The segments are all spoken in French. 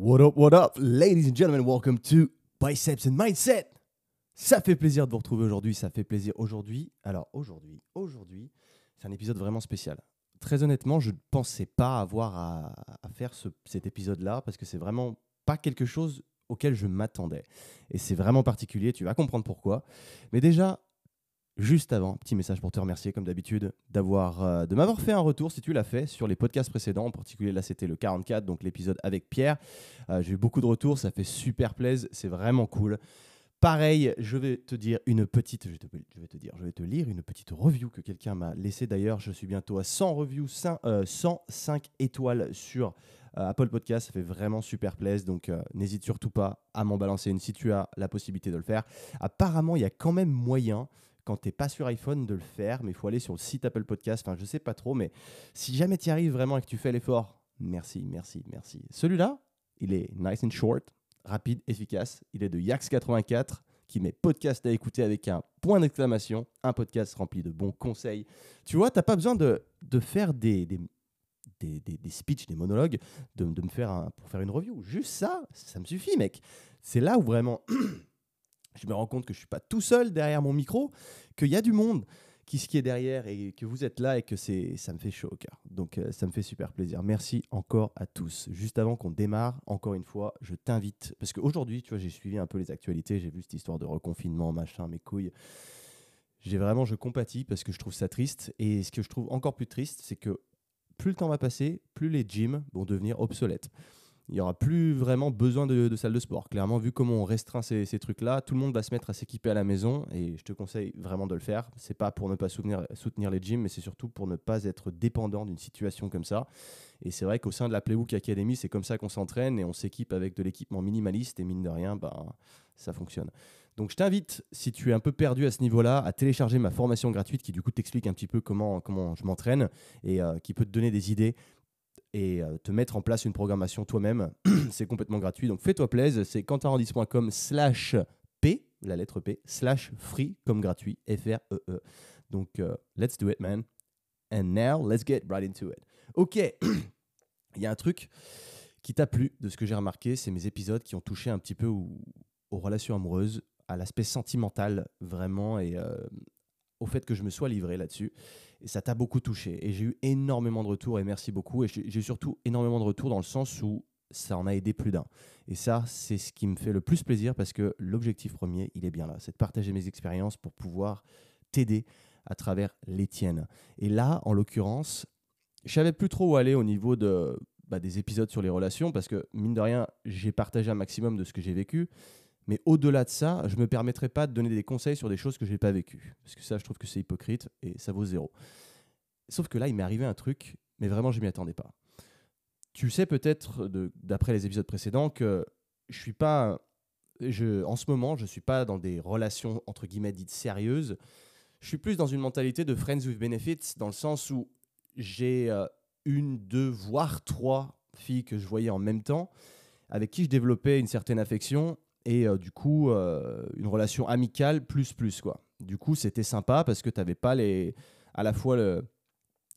What up, what up, ladies and gentlemen, welcome to Biceps and Mindset. Ça fait plaisir de vous retrouver aujourd'hui, ça fait plaisir aujourd'hui. Alors aujourd'hui, aujourd'hui, c'est un épisode vraiment spécial. Très honnêtement, je ne pensais pas avoir à, faire cet épisode-là parce que c'est vraiment pas quelque chose auquel je m'attendais. Et c'est vraiment particulier, tu vas comprendre pourquoi. Mais déjà, Juste avant, petit message pour te remercier, comme d'habitude, d'avoir, euh, de m'avoir fait un retour, si tu l'as fait, sur les podcasts précédents. En particulier, là, c'était le 44, donc l'épisode avec Pierre. Euh, j'ai eu beaucoup de retours, ça fait super plaisir, c'est vraiment cool. Pareil, je vais te dire une petite, je, vais te dire, je vais te lire une petite review que quelqu'un m'a laissé d'ailleurs. Je suis bientôt à 100 reviews, 105 euh, étoiles sur Apple Podcast. Ça fait vraiment super plaisir. Donc n'hésite surtout pas à m'en balancer une si tu as la possibilité de le faire. Apparemment, il y a quand même moyen quand tu n'es pas sur iPhone de le faire, mais il faut aller sur le site Apple Podcast. Enfin, je sais pas trop, mais si jamais tu y arrives vraiment et que tu fais l'effort, merci, merci, merci. Celui-là, il est nice and short, rapide, efficace. Il est de Yax84 qui met podcast à écouter avec un point d'exclamation, un podcast rempli de bons conseils. Tu vois, tu n'as pas besoin de, de faire des, des, des, des, speeches, des monologues, de, de me faire un, pour faire une review. Juste ça, ça me suffit, mec. C'est là où vraiment je me rends compte que je ne suis pas tout seul derrière mon micro, qu'il y a du monde qui, qui est derrière et que vous êtes là et que c'est, ça me fait chaud au cœur. Donc euh, ça me fait super plaisir. Merci encore à tous. Juste avant qu'on démarre, encore une fois, je t'invite, parce qu'aujourd'hui, tu vois, j'ai suivi un peu les actualités, j'ai vu cette histoire de reconfinement, machin, mes couilles. J'ai vraiment, je compatis parce que je trouve ça triste. Et ce que je trouve encore plus triste, c'est que plus le temps va passer, plus les gyms vont devenir obsolètes il n'y aura plus vraiment besoin de, de salle de sport. Clairement, vu comment on restreint ces, trucs-là, tout le monde va se mettre à s'équiper à la maison et je te conseille vraiment de le faire. C'est pas pour ne pas soutenir, soutenir les gyms, mais c'est surtout pour ne pas être dépendant d'une situation comme ça. Et c'est vrai qu'au sein de la Playbook Academy, c'est comme ça qu'on s'entraîne et on s'équipe avec de l'équipement minimaliste et mine de rien, ben, ça fonctionne. Donc je t'invite, si tu es un peu perdu à ce niveau-là, à télécharger ma formation gratuite qui du coup t'explique un petit peu comment, comment je m'entraîne et euh, qui peut te donner des idées et euh, te mettre en place une programmation toi-même. c'est complètement gratuit. Donc fais-toi plaisir. C'est quentinrandis.com slash P, la lettre P, slash free comme gratuit, F-R-E-E. -E. Donc euh, let's do it, man. And now, let's get right into it. Ok, il y a un truc qui t'a plu de ce que j'ai remarqué, c'est mes épisodes qui ont touché un petit peu aux, relations amoureuses, à l'aspect sentimental vraiment euh, au fait que je me sois livré là-dessus. Et ça t'a beaucoup touché. Et j'ai eu énormément de retours et merci beaucoup. Et j'ai surtout énormément de retours dans le sens où ça en a aidé plus d'un. Et ça, c'est ce qui me fait le plus plaisir parce que l'objectif premier, il est bien là. C'est de partager mes expériences pour pouvoir t'aider à travers les tiennes. Et là, en l'occurrence, je savais plus trop où aller au niveau de, bah, des épisodes sur les relations parce que, mine de rien, j'ai partagé un maximum de ce que j'ai vécu. Mais au-delà de ça, je ne me permettrai pas de donner des conseils sur des choses que je n'ai pas vécues. Parce que ça, je trouve que c'est hypocrite et ça vaut zéro. Sauf que là, il m'est arrivé un truc, mais vraiment, je ne m'y attendais pas. Tu sais peut-être, d'après les épisodes précédents, que je suis pas. Je, en ce moment, je ne suis pas dans des relations, entre guillemets, dites sérieuses. Je suis plus dans une mentalité de friends with benefits, dans le sens où j'ai euh, une, deux, voire trois filles que je voyais en même temps, avec qui je développais une certaine affection et euh, du coup euh, une relation amicale plus plus quoi. Du coup c'était sympa parce que tu n'avais pas les, à la fois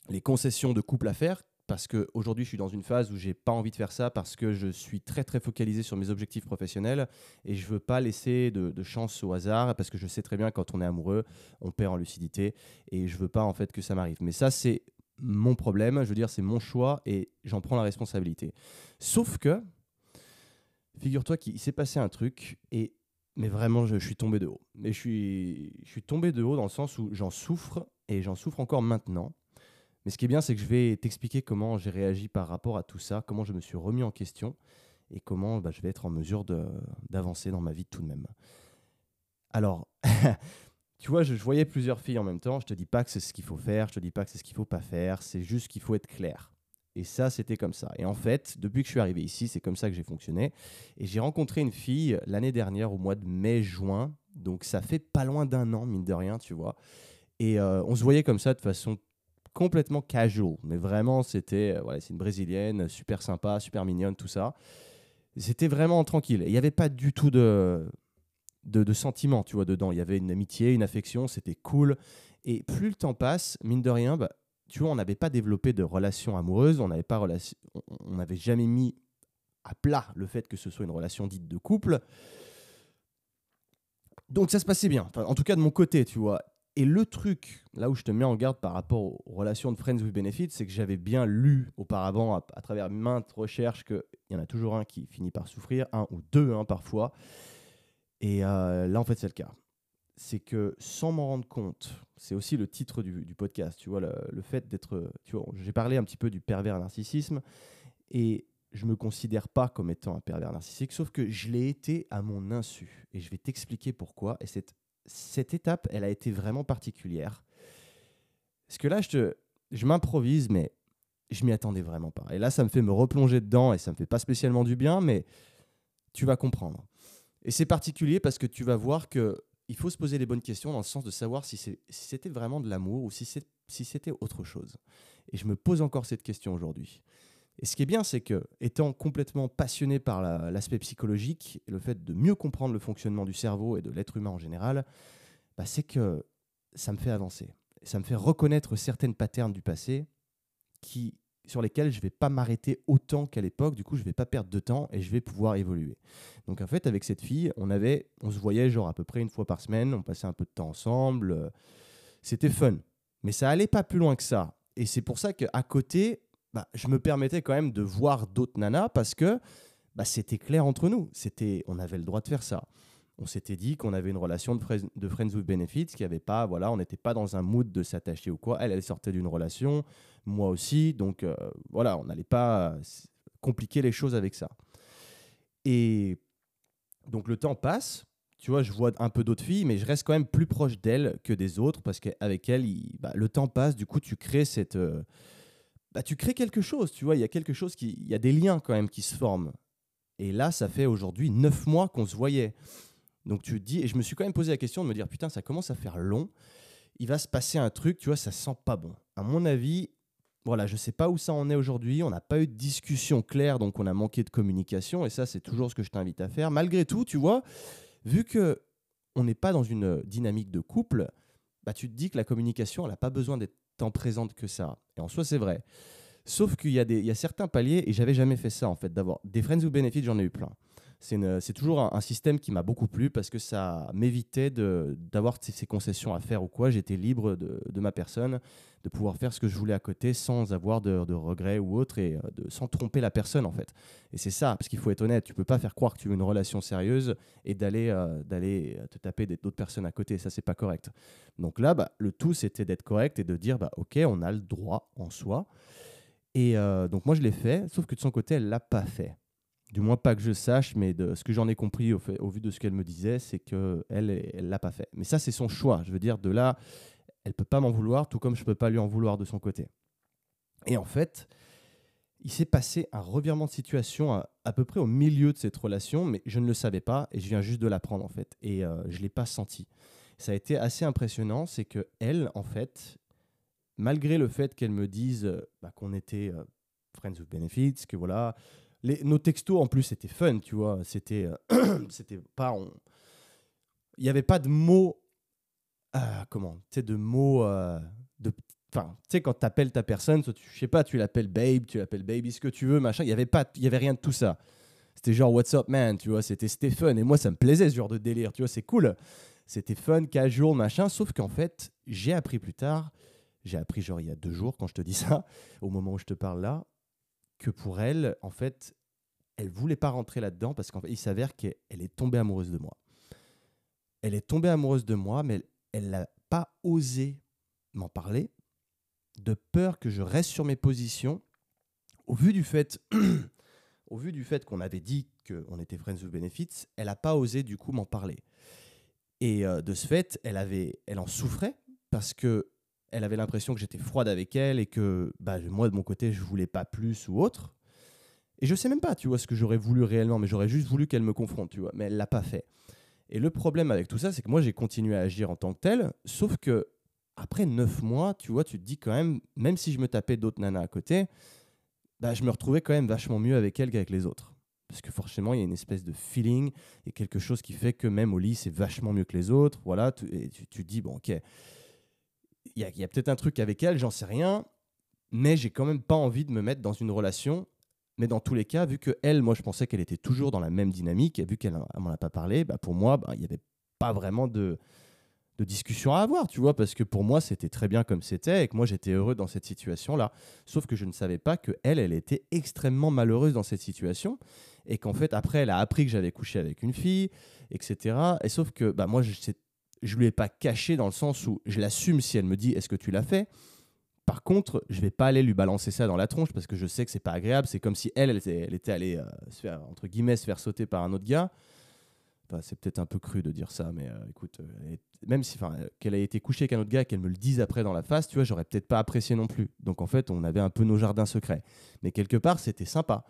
les concessions de couple à faire parce qu'aujourd'hui je suis dans une phase où j'ai pas envie de faire ça parce que je suis très très focalisé sur mes objectifs professionnels et je veux pas laisser de, chance au hasard parce que je sais très bien quand on est amoureux on perd en lucidité et je veux pas en fait que ça m'arrive. Mais ça c'est mon problème, je veux dire c'est mon choix et j'en prends la responsabilité. Sauf que Figure-toi qu'il s'est passé un truc et mais vraiment je, suis tombé de haut. Mais je suis, tombé de haut dans le sens où j'en souffre et j'en souffre encore maintenant. Mais ce qui est bien, c'est que je vais t'expliquer comment j'ai réagi par rapport à tout ça, comment je me suis remis en question et comment bah, je vais être en mesure d'avancer dans ma vie tout de même. Alors, tu vois, je, je, voyais plusieurs filles en même temps. Je te dis pas que c'est ce qu'il faut faire, je te dis pas que c'est ce qu'il faut pas faire. C'est juste qu'il faut être clair. Et ça, c'était comme ça. Et en fait, depuis que je suis arrivé ici, c'est comme ça que j'ai fonctionné. Et j'ai rencontré une fille l'année dernière, au mois de mai-juin. Donc ça fait pas loin d'un an, mine de rien, tu vois. Et euh, on se voyait comme ça de façon complètement casual. Mais vraiment, c'était, euh, c'est une brésilienne, super sympa, super mignonne, tout ça. C'était vraiment tranquille. Il n'y avait pas du tout de, de, de tu vois, dedans. Il y avait une amitié, une affection, c'était cool. Et plus le temps passe, mine de rien, bah, tu vois, on n'avait pas développé de relation amoureuse, on n'avait pas on n'avait jamais mis à plat le fait que ce soit une relation dite de couple. Donc ça se passait bien, en tout cas de mon côté, tu vois. Et le truc, là où je te mets en garde par rapport aux relations de Friends with Benefits, c'est que j'avais bien lu auparavant, à, travers maintes recherches, qu'il y en a toujours un qui finit par souffrir, un ou deux hein, parfois. Et euh, là, en fait, c'est le cas. C'est que sans m'en rendre compte, c'est aussi le titre du, podcast, tu vois, le, le fait d'être. Tu vois, j'ai parlé un petit peu du pervers narcissisme, et je me considère pas comme étant un pervers narcissique, sauf que je l'ai été à mon insu. Et je vais t'expliquer pourquoi. Et cette, cette étape, elle a été vraiment particulière. Parce que là, je, te, je m'improvise, mais je m'y attendais vraiment pas. Et là, ça me fait me replonger dedans et ça me fait pas spécialement du bien, mais tu vas comprendre. Et c'est particulier parce que tu vas voir que il faut se poser les bonnes questions dans le sens de savoir si, c'était vraiment de l'amour ou si c'était autre chose. Et je me pose encore cette question aujourd'hui. Et ce qui est bien, c'est que, étant complètement passionné par l'aspect psychologique et le fait de mieux comprendre le fonctionnement du cerveau et de l'être humain en général, bah, c'est que ça me fait avancer. Ça me fait reconnaître certaines patterns du passé qui, sur lesquels je ne vais pas m'arrêter autant qu'à l'époque. Du coup, je ne vais pas perdre de temps et je vais pouvoir évoluer. Donc, en fait, avec cette fille, on, avait, on se voyait genre à peu près une fois par semaine. On passait un peu de temps ensemble. C'était fun. Mais ça allait pas plus loin que ça. Et c'est pour ça qu'à côté, bah, je me permettais quand même de voir d'autres nanas parce que bah, c'était clair entre nous. C'était, on avait le droit de faire ça. On s'était dit qu'on avait une relation de, de Friends with Benefits, qui avait pas, voilà, on n'était pas dans un mood de s'attacher ou quoi. Elle, elle sortait d'une relation, moi aussi, donc euh, voilà, on n'allait pas compliquer les choses avec ça. Et donc le temps passe, tu vois, je vois un peu d'autres filles, mais je reste quand même plus proche d'elle que des autres parce qu'avec elle, bah, le temps passe, du coup, tu crées cette. Euh, bah, tu crées quelque chose, tu vois, il y a quelque chose qui, il y a des liens quand même qui se forment. Et là, ça fait aujourd'hui neuf mois qu'on se voyait. Donc tu dis, et je me suis quand même posé la question de me dire, putain, ça commence à faire long. Il va se passer un truc, tu vois, ça sent pas bon. À mon avis, voilà, je sais pas où ça en est aujourd'hui. On n'a pas eu de discussion claire, donc on a manqué de communication. Et ça, c'est toujours ce que je t'invite à faire. Malgré tout, tu vois, vu que on n'est pas dans une dynamique de couple, bah, tu te dis que la communication, elle n'a pas besoin d'être tant présente que ça. Et en soi, c'est vrai. Sauf qu'il y, a y a certains paliers, et j'avais jamais fait ça en fait, d'avoir des friends ou benefits, j'en ai eu plein. C'est toujours un, système qui m'a beaucoup plu parce que ça m'évitait d'avoir ces, concessions à faire ou quoi. J'étais libre de, ma personne, de pouvoir faire ce que je voulais à côté sans avoir de, de regrets ou autre et euh, sans tromper la personne en fait. Et c'est ça, parce qu'il faut être honnête, tu peux pas faire croire que tu veux une relation sérieuse et d'aller euh, d'aller te taper d'autres personnes à côté. Ça, c'est pas correct. Donc là, bah, le tout, c'était d'être correct et de dire, bah, ok, on a le droit en soi. Et euh, donc moi, je l'ai fait, sauf que de son côté, elle l'a pas fait du moins pas que je sache, mais de ce que j'en ai compris au, vu de ce qu'elle me disait, c'est qu'elle, elle l'a pas fait. Mais ça, c'est son choix. Je veux dire, de là, elle peut pas m'en vouloir, tout comme je peux pas lui en vouloir de son côté. Et en fait, il s'est passé un revirement de situation à, peu près au milieu de cette relation, mais je ne le savais pas et je viens juste de l'apprendre en fait. Et euh, je l'ai pas senti. Ça a été assez impressionnant, c'est que elle, en fait, malgré le fait qu'elle me dise euh, bah, qu'on était euh, friends with benefits, que voilà, nos textos en plus c'était fun, tu vois. C'était, euh, c'était pas, il n'y avait pas de mots, euh, comment, tu sais, de mots euh, de, enfin, tu sais, quand tu appelles ta personne, tu, je sais pas, tu l'appelles babe, tu l'appelles baby, ce que tu veux, machin. Il y avait pas, il y avait rien de tout ça. C'était genre what's up man, tu vois. C'était fun et moi ça me plaisait ce genre de délire, tu vois. C'est cool. C'était fun, casual, machin. Sauf qu'en fait, j'ai appris plus tard. J'ai appris genre il y a deux jours quand je te dis ça, au moment où je te parle là, que pour elle, en fait, elle voulait pas rentrer là-dedans parce qu'il s'avère qu'elle est tombée amoureuse de moi. Elle est tombée amoureuse de moi, mais elle n'a pas osé m'en parler, de peur que je reste sur mes positions. Au vu du fait, au vu du fait qu'on avait dit qu'on était friends of benefits, elle n'a pas osé du coup m'en parler. Et euh, de ce fait, elle avait, elle en souffrait parce que elle avait l'impression que j'étais froide avec elle et que bah, moi, de mon côté, je voulais pas plus ou autre. Et je sais même pas, tu vois, ce que j'aurais voulu réellement, mais j'aurais juste voulu qu'elle me confronte, tu vois. Mais elle l'a pas fait. Et le problème avec tout ça, c'est que moi, j'ai continué à agir en tant que tel, sauf que après neuf mois, tu vois, tu te dis quand même, même si je me tapais d'autres nanas à côté, bah, je me retrouvais quand même vachement mieux avec elle qu'avec les autres. Parce que forcément, il y a une espèce de feeling et quelque chose qui fait que même au lit, c'est vachement mieux que les autres. Voilà, et tu, tu te dis, bon, ok, il y a, peut-être un truc avec elle, j'en sais rien, mais j'ai quand même pas envie de me mettre dans une relation, Mais dans tous les cas, vu que elle, moi, je pensais qu'elle était toujours dans la même dynamique, et vu qu'elle m'en a pas parlé, bah, pour moi, bah, il n'y avait pas vraiment de, de discussion à avoir, tu vois, parce que pour moi, c'était très bien comme c'était, et que moi, j'étais heureux dans cette situation-là. Sauf que je ne savais pas que elle, elle était extrêmement malheureuse dans cette situation, et qu'en fait, après, elle a appris que j'avais couché avec une fille, etc. Et sauf que bah, moi, je ne lui ai pas caché dans le sens où je l'assume si elle me dit est-ce que tu l'as fait? Par contre, je vais pas aller lui balancer ça dans la tronche parce que je sais que c'est pas agréable. C'est comme si elle, elle était, elle était allée euh, se faire, entre guillemets, se faire sauter par un autre gars. c'est peut-être un peu cru de dire ça, mais euh, écoute, euh, même si, qu'elle ait été couchée avec un autre gars, qu'elle me le dise après dans la face, tu vois, j'aurais peut-être pas apprécié non plus. Donc en fait, on avait un peu nos jardins secrets. Mais quelque part, c'était sympa.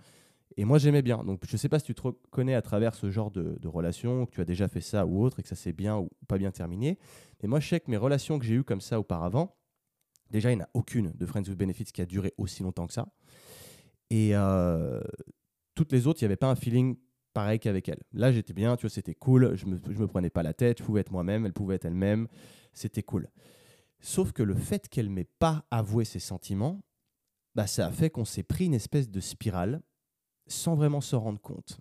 Et moi, j'aimais bien. Donc, je sais pas si tu te reconnais à travers ce genre de, de relation, que tu as déjà fait ça ou autre, et que ça s'est bien ou pas bien terminé. Mais moi, je sais que mes relations que j'ai eues comme ça auparavant, déjà, il n'y en a aucune de Friends with Benefits qui a duré aussi longtemps que ça. Et euh, toutes les autres, il n'y avait pas un feeling pareil qu'avec elle. Là, j'étais bien, tu vois, c'était cool. Je me, je me prenais pas la tête, je pouvais être moi-même, elle pouvait être elle-même. C'était cool. Sauf que le fait qu'elle m'ait pas avoué ses sentiments, bah, ça a fait qu'on s'est pris une espèce de spirale sans vraiment se rendre compte.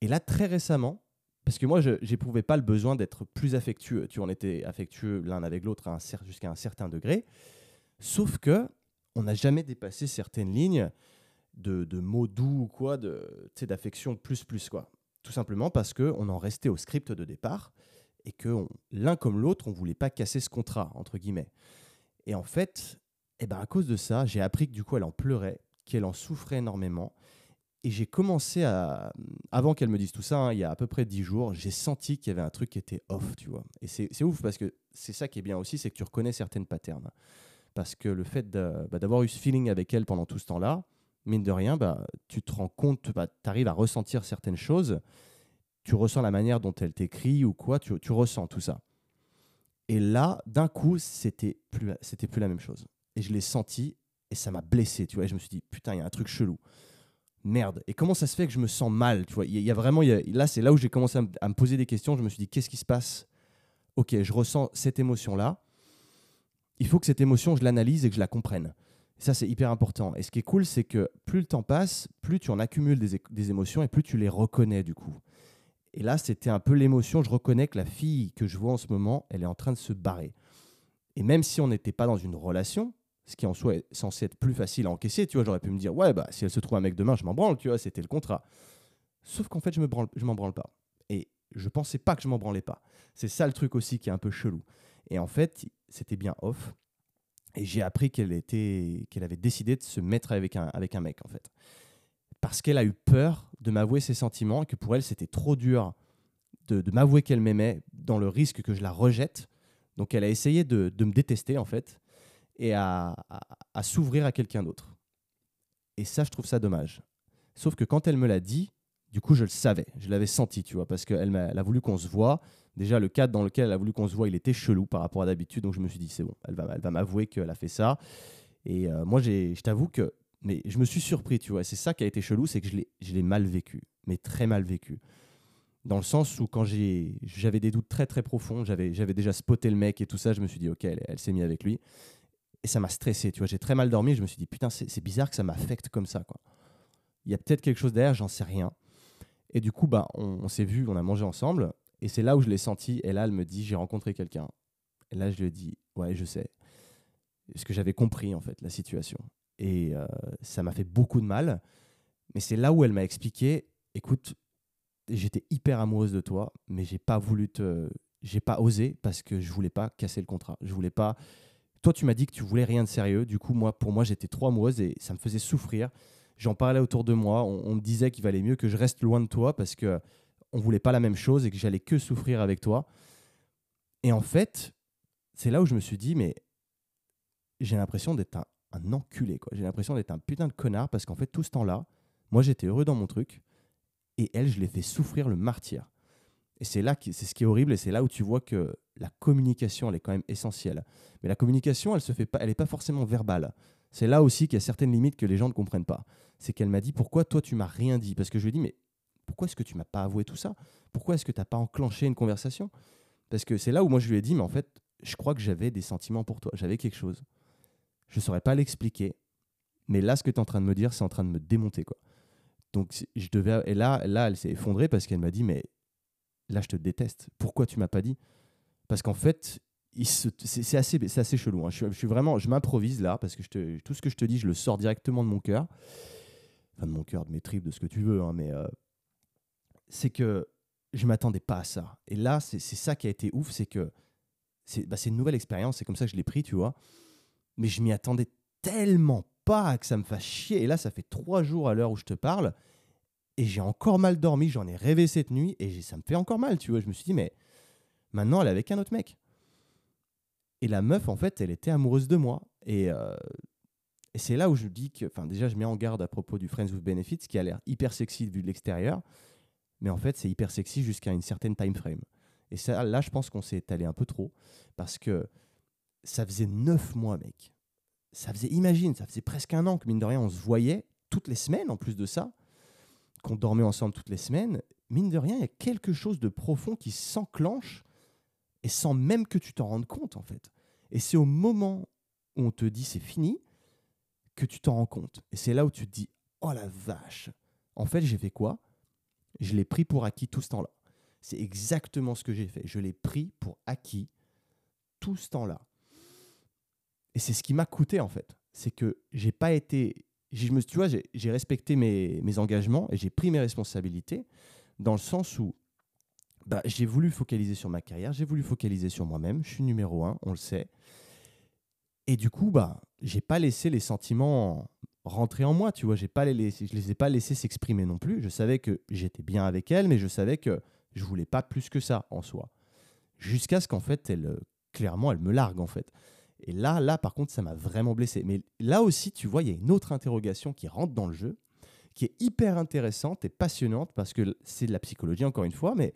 Et là, très récemment, parce que moi, je n'éprouvais pas le besoin d'être plus affectueux. Tu en étais affectueux l'un avec l'autre jusqu'à un certain degré. Sauf que on n'a jamais dépassé certaines lignes de, mots doux ou quoi, d'affection plus plus quoi. Tout simplement parce qu'on en restait au script de départ et que l'un comme l'autre, on voulait pas casser ce contrat entre guillemets. Et en fait, eh ben à cause de ça, j'ai appris que du coup elle en pleurait, qu'elle en souffrait énormément et j'ai commencé à. Avant qu'elle me dise tout ça, hein, il y a à peu près dix jours, j'ai senti qu'il y avait un truc qui était off, tu vois. Et c'est ouf parce que c'est ça qui est bien aussi, c'est que tu reconnais certaines patterns. Parce que le fait bah, d'avoir eu ce feeling avec elle pendant tout ce temps-là, mine de rien, bah, tu te rends compte, bah, tu arrives à ressentir certaines choses. Tu ressens la manière dont elle t'écrit ou quoi, tu, tu, ressens tout ça. Et là, d'un coup, c'était plus, plus la même chose. Et je l'ai senti et ça m'a blessé, tu vois. Et je me suis dit, putain, il y a un truc chelou merde, et comment ça se fait que je me sens mal Tu vois, il y, a vraiment, là, c'est là où j'ai commencé à me, poser des questions. Je me suis dit, qu'est-ce qui se passe? Ok, je ressens cette émotion-là. Il faut que cette émotion, je l'analyse et que je la comprenne. ça, c'est hyper important. Et ce qui est cool, c'est que plus le temps passe, plus tu en accumules des, des émotions et plus tu les reconnais du coup. Et là, c'était un peu l'émotion. Je reconnais que la fille que je vois en ce moment, elle est en train de se barrer. Et même si on n'était pas dans une relation, ce qui en soi est censé être plus facile à encaisser. Tu vois, j'aurais pu me dire, ouais, bah, si elle se trouve un mec demain, je m'en branle, tu vois, c'était le contrat. Sauf qu'en fait, je me m'en branle pas. Et je pensais pas que je m'en branlais pas. C'est ça le truc aussi qui est un peu chelou. Et en fait, c'était bien off. Et j'ai appris qu'elle était, qu'elle avait décidé de se mettre avec un, avec un mec, en fait. Parce qu'elle a eu peur de m'avouer ses sentiments que pour elle, c'était trop dur de, de m'avouer qu'elle m'aimait dans le risque que je la rejette. Donc, elle a essayé de, de me détester, en fait et à, s'ouvrir à quelqu'un d'autre. Et ça, je trouve ça dommage. Sauf que quand elle me l'a dit, du coup, je le savais, je l'avais senti, tu vois, parce qu'elle a, a voulu qu'on se voit. Déjà, le cadre dans lequel elle a voulu qu'on se voit, il était chelou par rapport à d'habitude, donc je me suis dit, c'est bon, elle va, elle va m'avouer qu'elle a fait ça. Et euh, moi, je t'avoue que, mais je me suis surpris, tu vois, c'est ça qui a été chelou, c'est que je l'ai mal vécu, mais très mal vécu. Dans le sens où quand j'avais des doutes très très profonds, j'avais déjà spoté le mec et tout ça, je me suis dit, ok, elle s'est mise avec lui et ça m'a stressé, tu vois, j'ai très mal dormi, je me suis dit putain, c'est bizarre que ça m'affecte comme ça quoi. Il y a peut-être quelque chose derrière, j'en sais rien. Et du coup bah on, s'est vu, on a mangé ensemble et c'est là où je l'ai senti et là elle me dit j'ai rencontré quelqu'un. Et là je lui ai dit ouais, je sais. Parce que j'avais compris en fait la situation et euh, ça m'a fait beaucoup de mal. Mais c'est là où elle m'a expliqué écoute, j'étais hyper amoureuse de toi, mais j'ai pas voulu te j'ai pas osé parce que je voulais pas casser le contrat. Je voulais pas tu m'as dit que tu voulais rien de sérieux. Du coup, moi, pour moi, j'étais trop amoureuse et ça me faisait souffrir. J'en parlais autour de moi. On, me disait qu'il valait mieux que je reste loin de toi parce que on voulait pas la même chose et que j'allais que souffrir avec toi. Et en fait, c'est là où je me suis dit, mais j'ai l'impression d'être un, un, enculé. J'ai l'impression d'être un putain de connard parce qu'en fait, tout ce temps-là, moi, j'étais heureux dans mon truc et elle, je l'ai fait souffrir le martyr. Et c'est là, c'est ce qui est horrible, et c'est là où tu vois que la communication, elle est quand même essentielle. Mais la communication, elle se fait pas, elle n'est pas forcément verbale. C'est là aussi qu'il y a certaines limites que les gens ne comprennent pas. C'est qu'elle m'a dit pourquoi toi tu m'as rien dit? Parce que je lui ai dit mais pourquoi est-ce que tu m'as pas avoué tout ça? Pourquoi est-ce que tu n'as pas enclenché une conversation? Parce que c'est là où moi je lui ai dit mais en fait je crois que j'avais des sentiments pour toi, j'avais quelque chose. Je ne saurais pas l'expliquer, mais là ce que tu es en train de me dire c'est en train de me démonter quoi. Donc je devais et là là elle s'est effondrée parce qu'elle m'a dit mais là je te déteste. Pourquoi tu m'as pas dit? Parce qu'en fait c'est assez, assez chelou. Hein. Je, suis vraiment, je m'improvise là parce que je te, tout ce que je te dis, je le sors directement de mon cœur, enfin de mon cœur, de mes tripes, de ce que tu veux. Hein, mais euh, c'est que je m'attendais pas à ça. Et là, c'est ça qui a été ouf, c'est que c'est bah, une nouvelle expérience. C'est comme ça que je l'ai pris, tu vois. Mais je m'y attendais tellement pas que ça me fasse chier. Et là, ça fait trois jours à l'heure où je te parle. Et j'ai encore mal dormi, j'en ai rêvé cette nuit et ça me fait encore mal, tu vois. Je me suis dit, mais maintenant, elle est avec un autre mec. Et la meuf, en fait, elle était amoureuse de moi. Et, euh, et c'est là où je dis que, enfin, déjà, je mets en garde à propos du Friends with Benefits, qui a l'air hyper sexy vu de l'extérieur. Mais en fait, c'est hyper sexy jusqu'à une certaine time frame. Et ça, là, je pense qu'on s'est étalé un peu trop. Parce que ça faisait neuf mois, mec. Ça faisait, imagine, ça faisait presque un an que, mine de rien, on se voyait toutes les semaines, en plus de ça, qu'on dormait ensemble toutes les semaines. Mine de rien, il y a quelque chose de profond qui s'enclenche et sans même que tu t'en rendes compte en fait. Et c'est au moment où on te dit c'est fini que tu t'en rends compte. Et c'est là où tu te dis oh la vache. En fait, j'ai fait quoi? Je l'ai pris pour acquis tout ce temps-là. C'est exactement ce que j'ai fait. Je l'ai pris pour acquis tout ce temps-là. Et c'est ce qui m'a coûté en fait. C'est que j'ai pas été. Je me, tu vois, j'ai respecté mes, engagements et j'ai pris mes responsabilités dans le sens où bah, j'ai voulu focaliser sur ma carrière, j'ai voulu focaliser sur moi-même. Je suis numéro un, on le sait. Et du coup, bah, j'ai pas laissé les sentiments rentrer en moi, tu vois. J'ai pas les je les ai pas laissés s'exprimer non plus. Je savais que j'étais bien avec elle, mais je savais que je voulais pas plus que ça en soi. Jusqu'à ce qu'en fait, elle, clairement, elle me largue en fait. Et là, là, par contre, ça m'a vraiment blessé. Mais là aussi, tu vois, il y a une autre interrogation qui rentre dans le jeu, qui est hyper intéressante et passionnante parce que c'est de la psychologie encore une fois, mais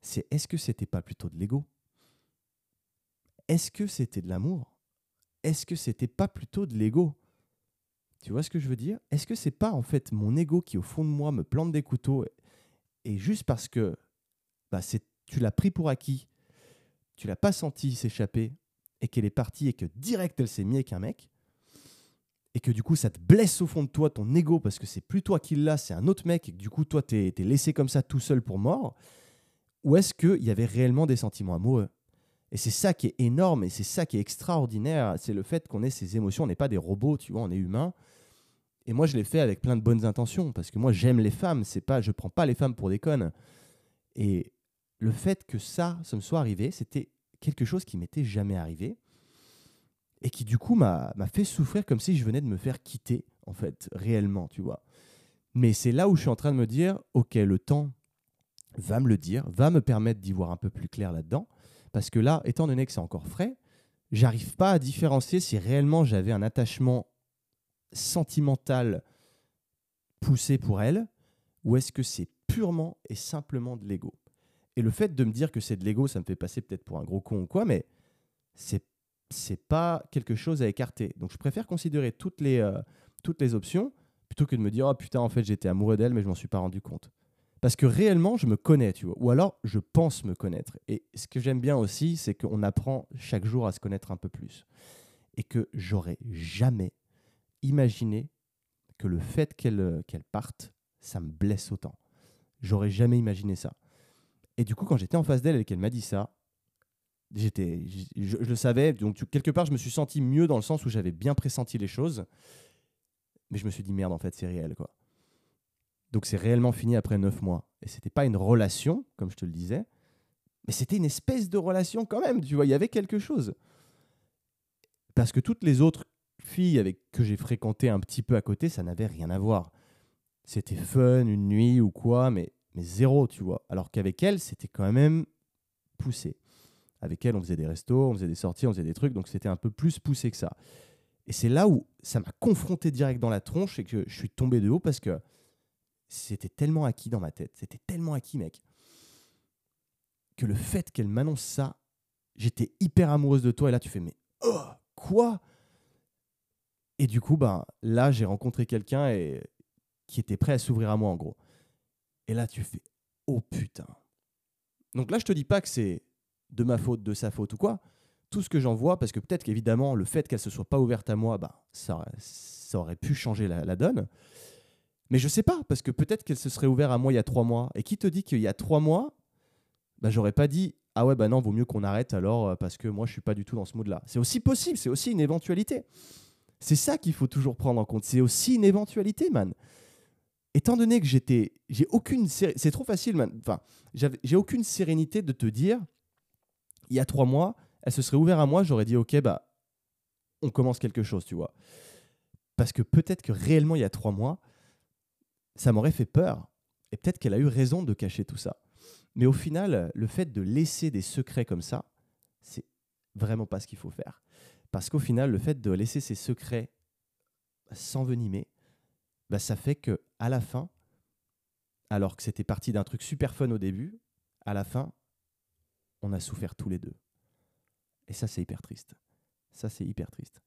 c'est est-ce que c'était pas plutôt de l'ego? Est-ce que c'était de l'amour? Est-ce que c'était pas plutôt de l'ego? Tu vois ce que je veux dire? Est-ce que c'est pas en fait mon ego qui au fond de moi me plante des couteaux et juste parce que bah, tu l'as pris pour acquis, tu l'as pas senti s'échapper et qu'elle est partie et que direct elle s'est mise avec un mec et que du coup ça te blesse au fond de toi ton ego parce que c'est plus toi qui l'a, c'est un autre mec et que du coup toi t'es es laissé comme ça tout seul pour mort ou est-ce qu'il y avait réellement des sentiments amoureux? Et c'est ça qui est énorme et c'est ça qui est extraordinaire, c'est le fait qu'on ait ces émotions, on n'est pas des robots, tu vois, on est humain. Et moi, je l'ai fait avec plein de bonnes intentions, parce que moi, j'aime les femmes, c'est pas, je prends pas les femmes pour des connes. Et le fait que ça, ça me soit arrivé, c'était quelque chose qui m'était jamais arrivé et qui du coup m'a fait souffrir comme si je venais de me faire quitter, en fait, réellement, tu vois. Mais c'est là où je suis en train de me dire, ok, le temps va me le dire, va me permettre d'y voir un peu plus clair là-dedans. Parce que là, étant donné que c'est encore frais, j'arrive pas à différencier si réellement j'avais un attachement sentimental poussé pour elle ou est-ce que c'est purement et simplement de l'ego. Et le fait de me dire que c'est de l'ego, ça me fait passer peut-être pour un gros con ou quoi, mais c'est c'est pas quelque chose à écarter. Donc je préfère considérer toutes les, euh, toutes les options plutôt que de me dire oh putain en fait j'étais amoureux d'elle mais je m'en suis pas rendu compte. Parce que réellement, je me connais, tu vois. Ou alors, je pense me connaître. Et ce que j'aime bien aussi, c'est qu'on apprend chaque jour à se connaître un peu plus. Et que j'aurais jamais imaginé que le fait qu'elle qu'elle parte, ça me blesse autant. J'aurais jamais imaginé ça. Et du coup, quand j'étais en face d'elle et qu'elle m'a dit ça, j'étais, je, le savais. Donc, quelque part, je me suis senti mieux dans le sens où j'avais bien pressenti les choses. Mais je me suis dit, merde, en fait, c'est réel, quoi. Donc c'est réellement fini après neuf mois. Et c'était pas une relation, comme je te le disais, mais c'était une espèce de relation quand même. Tu vois, il y avait quelque chose. Parce que toutes les autres filles avec que j'ai fréquenté un petit peu à côté, ça n'avait rien à voir. C'était fun, une nuit ou quoi, mais, mais zéro, tu vois. Alors qu'avec elle, c'était quand même poussé. Avec elle, on faisait des restos, on faisait des sorties, on faisait des trucs, donc c'était un peu plus poussé que ça. Et c'est là où ça m'a confronté direct dans la tronche et que je suis tombé de haut parce que c'était tellement acquis dans ma tête, c'était tellement acquis, mec, que le fait qu'elle m'annonce ça, j'étais hyper amoureuse de toi, et là tu fais, mais oh, quoi? Et du coup, ben, là, j'ai rencontré quelqu'un et... qui était prêt à s'ouvrir à moi, en gros. Et là, tu fais, oh putain. Donc là, je te dis pas que c'est de ma faute, de sa faute ou quoi. Tout ce que j'en vois, parce que peut-être qu'évidemment, le fait qu'elle se soit pas ouverte à moi, bah, ça, ça aurait pu changer la donne. Mais je sais pas, parce que peut-être qu'elle se serait ouverte à moi il y a trois mois. Et qui te dit qu'il y a trois mois, bah, j'aurais pas dit ah ouais, bah non, vaut mieux qu'on arrête alors euh, parce que moi je suis pas du tout dans ce mood-là. C'est aussi possible, c'est aussi une éventualité. C'est ça qu'il faut toujours prendre en compte. C'est aussi une éventualité, man. Étant donné que j'étais, j'ai aucune, c'est trop facile, man. Enfin, j'ai aucune sérénité de te dire, il y a trois mois, elle se serait ouverte à moi, j'aurais dit ok, bah, on commence quelque chose, tu vois. Parce que peut-être que réellement il y a trois mois, ça m'aurait fait peur. Et peut-être qu'elle a eu raison de cacher tout ça. Mais au final, le fait de laisser des secrets comme ça, c'est vraiment pas ce qu'il faut faire. Parce qu'au final, le fait de laisser ces secrets s'envenimer, bah, ça fait que à la fin, alors que c'était parti d'un truc super fun au début, à la fin, on a souffert tous les deux. Et ça, c'est hyper triste. Ça, c'est hyper triste.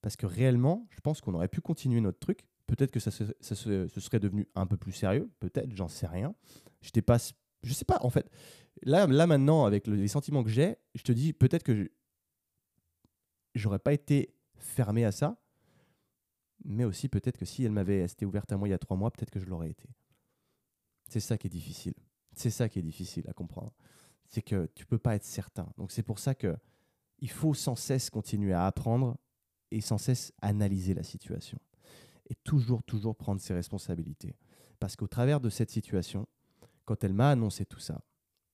Parce que réellement, je pense qu'on aurait pu continuer notre truc. Peut-être que ça, se, serait devenu un peu plus sérieux. Peut-être, j'en sais rien. J'étais pas je sais pas, en fait. Là, là maintenant, avec les sentiments que j'ai, je te dis peut-être que j'aurais pas été fermé à ça, mais aussi peut-être que si elle m'avait été ouverte à moi il y a trois mois, peut-être que je l'aurais été. C'est ça qui est difficile. C'est ça qui est difficile à comprendre. C'est que tu peux pas être certain. Donc c'est pour ça que il faut sans cesse continuer à apprendre et sans cesse analyser la situation. Et toujours, toujours prendre ses responsabilités. Parce qu'au travers de cette situation, quand elle m'a annoncé tout ça,